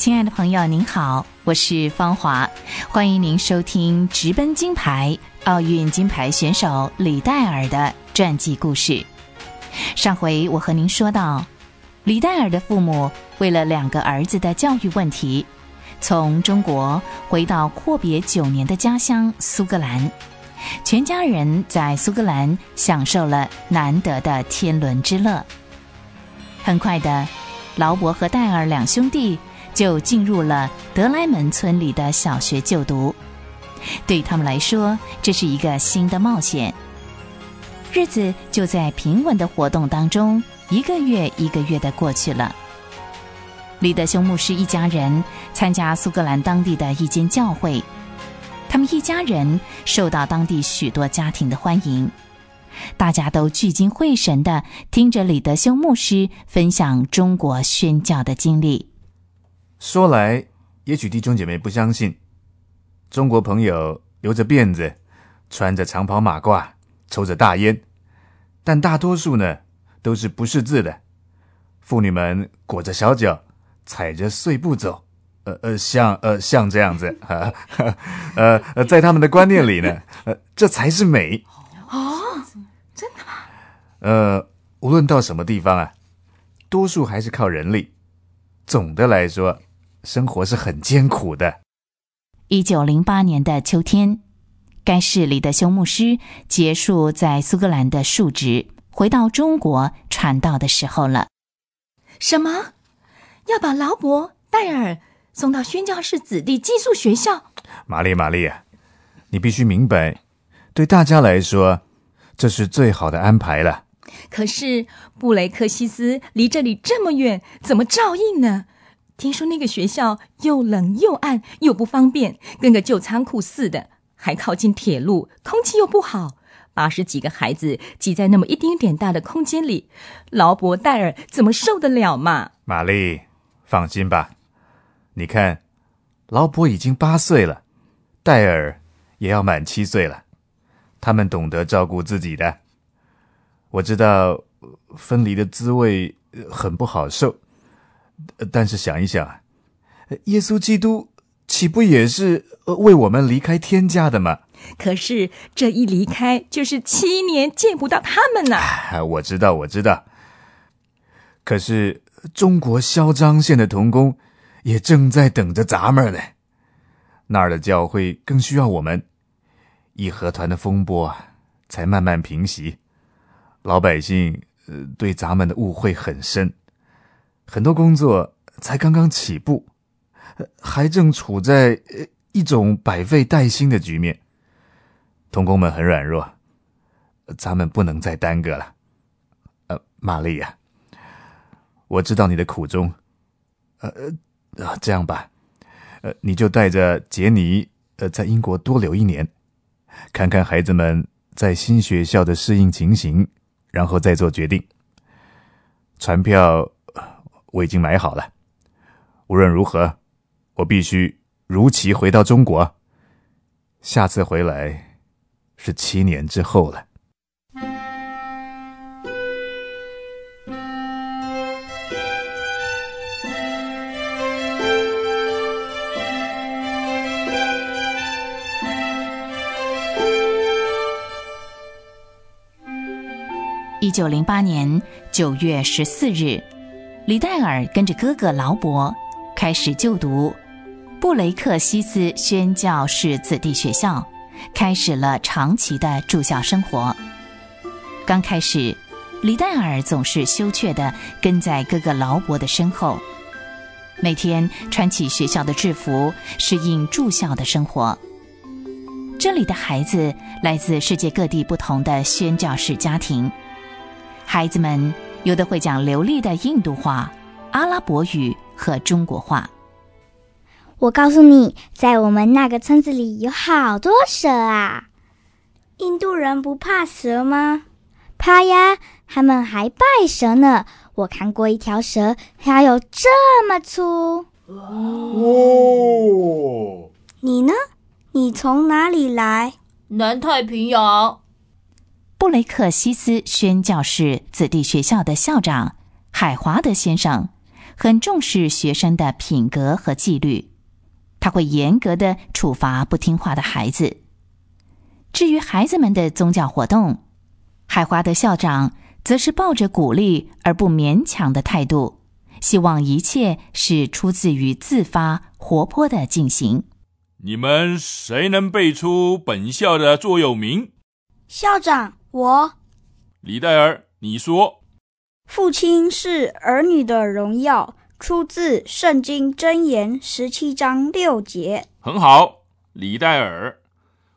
亲爱的朋友，您好，我是芳华，欢迎您收听直奔金牌奥运金牌选手李戴尔的传记故事。上回我和您说到，李戴尔的父母为了两个儿子的教育问题，从中国回到阔别九年的家乡苏格兰，全家人在苏格兰享受了难得的天伦之乐。很快的，劳勃和戴尔两兄弟。就进入了德莱门村里的小学就读，对他们来说，这是一个新的冒险。日子就在平稳的活动当中，一个月一个月的过去了。李德修牧师一家人参加苏格兰当地的一间教会，他们一家人受到当地许多家庭的欢迎，大家都聚精会神的听着李德修牧师分享中国宣教的经历。说来，也许弟兄姐妹不相信，中国朋友留着辫子，穿着长袍马褂，抽着大烟，但大多数呢都是不识字的。妇女们裹着小脚，踩着碎步走，呃呃，像呃像这样子，呃呃，在他们的观念里呢，呃，这才是美。哦，真的吗？呃，无论到什么地方啊，多数还是靠人力。总的来说。生活是很艰苦的。一九零八年的秋天，该市里的修牧师结束在苏格兰的述职，回到中国传道的时候了。什么？要把劳勃、戴尔送到宣教士子弟寄宿学校？玛丽，玛丽，你必须明白，对大家来说，这是最好的安排了。可是布雷克西斯离这里这么远，怎么照应呢？听说那个学校又冷又暗又不方便，跟个旧仓库似的，还靠近铁路，空气又不好。八十几个孩子挤在那么一丁点大的空间里，劳勃戴尔怎么受得了嘛？玛丽，放心吧，你看，劳勃已经八岁了，戴尔也要满七岁了，他们懂得照顾自己的。我知道分离的滋味很不好受。但是想一想，耶稣基督岂不也是为我们离开天家的吗？可是这一离开就是七年见不到他们呢。我知道，我知道。可是中国嚣张县的童工也正在等着咱们呢。那儿的教会更需要我们。义和团的风波才慢慢平息，老百姓呃对咱们的误会很深。很多工作才刚刚起步，还正处在一种百废待兴的局面。童工们很软弱，咱们不能再耽搁了。呃，玛丽呀，我知道你的苦衷。呃呃，这样吧，呃，你就带着杰尼，呃，在英国多留一年，看看孩子们在新学校的适应情形，然后再做决定。船票。我已经买好了。无论如何，我必须如期回到中国。下次回来是七年之后了。一九零八年九月十四日。李戴尔跟着哥哥劳勃开始就读布雷克西斯宣教士子弟学校，开始了长期的住校生活。刚开始，李戴尔总是羞怯地跟在哥哥劳勃的身后，每天穿起学校的制服，适应住校的生活。这里的孩子来自世界各地不同的宣教士家庭，孩子们。有的会讲流利的印度话、阿拉伯语和中国话。我告诉你，在我们那个村子里有好多蛇啊！印度人不怕蛇吗？怕呀，他们还拜蛇呢。我看过一条蛇，它有这么粗。哦，你呢？你从哪里来？南太平洋。布雷克西斯宣教士子弟学校的校长海华德先生很重视学生的品格和纪律，他会严格的处罚不听话的孩子。至于孩子们的宗教活动，海华德校长则是抱着鼓励而不勉强的态度，希望一切是出自于自发、活泼的进行。你们谁能背出本校的座右铭？校长，我。李戴尔，你说。父亲是儿女的荣耀，出自《圣经箴言》十七章六节。很好，李戴尔，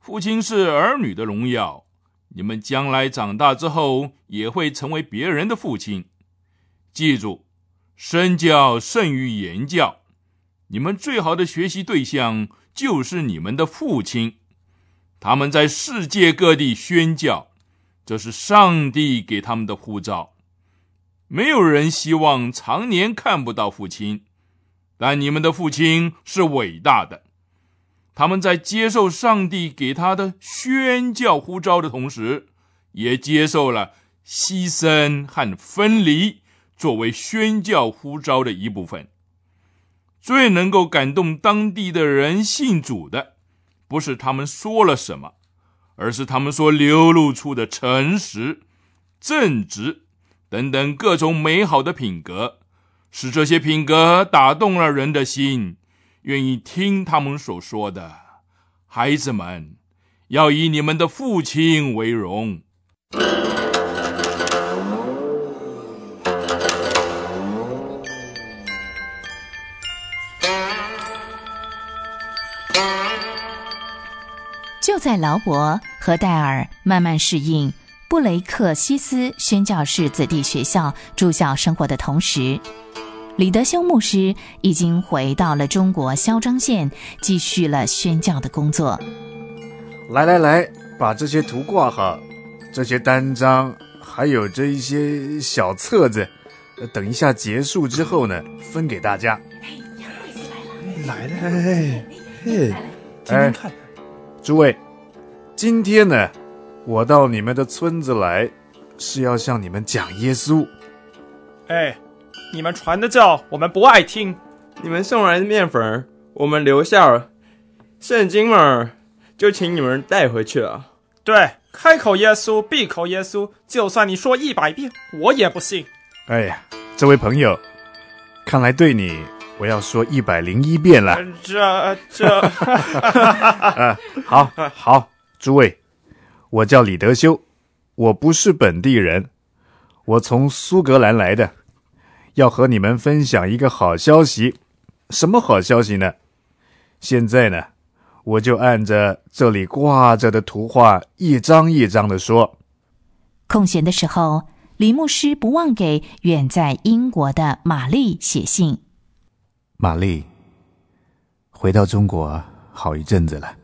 父亲是儿女的荣耀。你们将来长大之后，也会成为别人的父亲。记住，身教胜于言教。你们最好的学习对象就是你们的父亲。他们在世界各地宣教，这是上帝给他们的护照。没有人希望常年看不到父亲，但你们的父亲是伟大的。他们在接受上帝给他的宣教呼召的同时，也接受了牺牲和分离作为宣教呼召的一部分。最能够感动当地的人信主的，不是他们说了什么，而是他们所流露出的诚实、正直。等等各种美好的品格，使这些品格打动了人的心，愿意听他们所说的。孩子们，要以你们的父亲为荣。就在劳勃和戴尔慢慢适应。布雷克西斯宣教士子弟学校住校生活的同时，李德修牧师已经回到了中国萧庄县，继续了宣教的工作。来来来，把这些图挂好，这些单张还有这一些小册子，等一下结束之后呢，分给大家。杨贵子来了来了，嘿，嘿，听听看，诸位，今天呢？我到你们的村子来，是要向你们讲耶稣。哎，你们传的教我们不爱听。你们送来的面粉我们留下了，圣经嘛，就请你们带回去了。对，开口耶稣，闭口耶稣，就算你说一百遍，我也不信。哎呀，这位朋友，看来对你我要说一百零一遍了。这这，好好，诸位。我叫李德修，我不是本地人，我从苏格兰来的，要和你们分享一个好消息。什么好消息呢？现在呢，我就按着这里挂着的图画，一张一张的说。空闲的时候，李牧师不忘给远在英国的玛丽写信。玛丽，回到中国好一阵子了，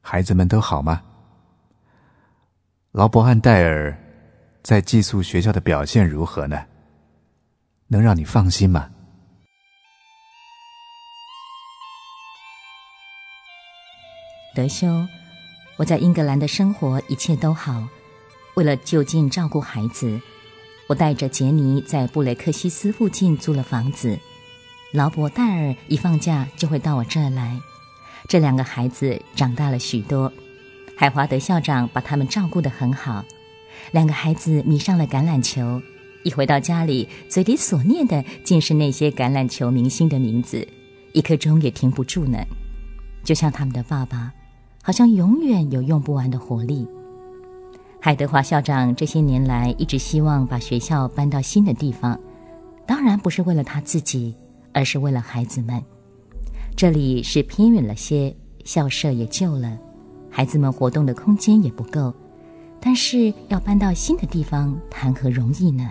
孩子们都好吗？劳勃和戴尔在寄宿学校的表现如何呢？能让你放心吗？德修，我在英格兰的生活一切都好。为了就近照顾孩子，我带着杰尼在布雷克西斯附近租了房子。劳勃、戴尔一放假就会到我这儿来。这两个孩子长大了许多。海华德校长把他们照顾得很好，两个孩子迷上了橄榄球，一回到家里，嘴里所念的竟是那些橄榄球明星的名字，一刻钟也停不住呢。就像他们的爸爸，好像永远有用不完的活力。海德华校长这些年来一直希望把学校搬到新的地方，当然不是为了他自己，而是为了孩子们。这里是偏远了些，校舍也旧了。孩子们活动的空间也不够，但是要搬到新的地方，谈何容易呢？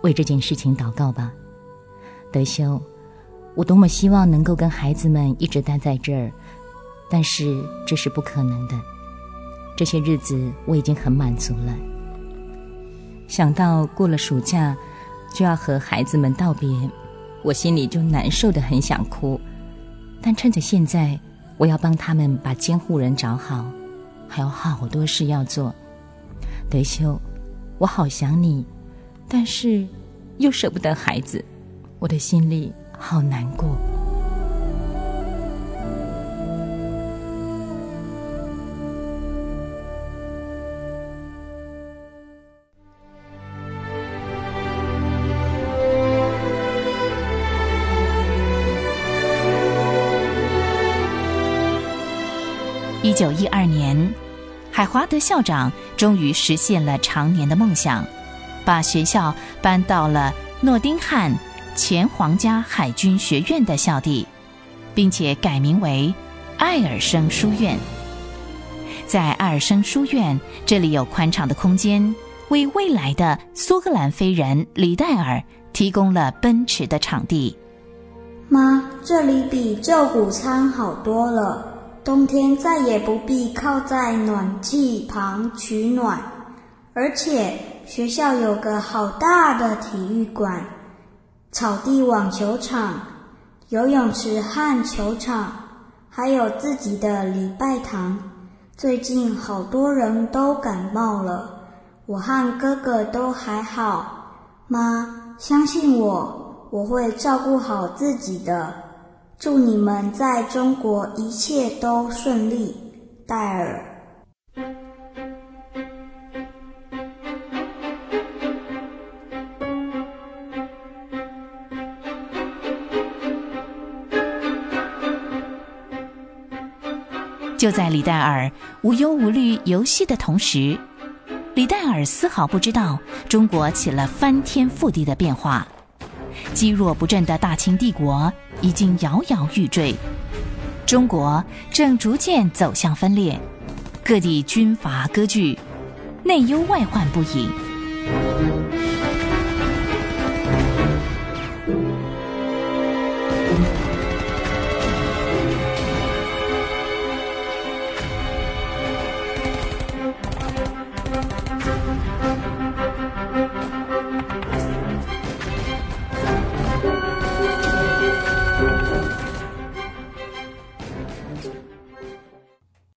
为这件事情祷告吧，德修。我多么希望能够跟孩子们一直待在这儿，但是这是不可能的。这些日子我已经很满足了。想到过了暑假就要和孩子们道别，我心里就难受的很想哭。但趁着现在。我要帮他们把监护人找好，还有好多事要做。德修，我好想你，但是又舍不得孩子。我的心里好难过。九一二年，海华德校长终于实现了常年的梦想，把学校搬到了诺丁汉前皇家海军学院的校地，并且改名为艾尔生书院。在艾尔生书院，这里有宽敞的空间，为未来的苏格兰飞人李戴尔提供了奔驰的场地。妈，这里比旧谷仓好多了。冬天再也不必靠在暖气旁取暖，而且学校有个好大的体育馆、草地网球场、游泳池和球场，还有自己的礼拜堂。最近好多人都感冒了，我和哥哥都还好。妈，相信我，我会照顾好自己的。祝你们在中国一切都顺利，戴尔。就在李戴尔无忧无虑游戏的同时，李戴尔丝毫不知道中国起了翻天覆地的变化。积弱不振的大清帝国已经摇摇欲坠。中国正逐渐走向分裂。各地军阀割据内忧外患不已。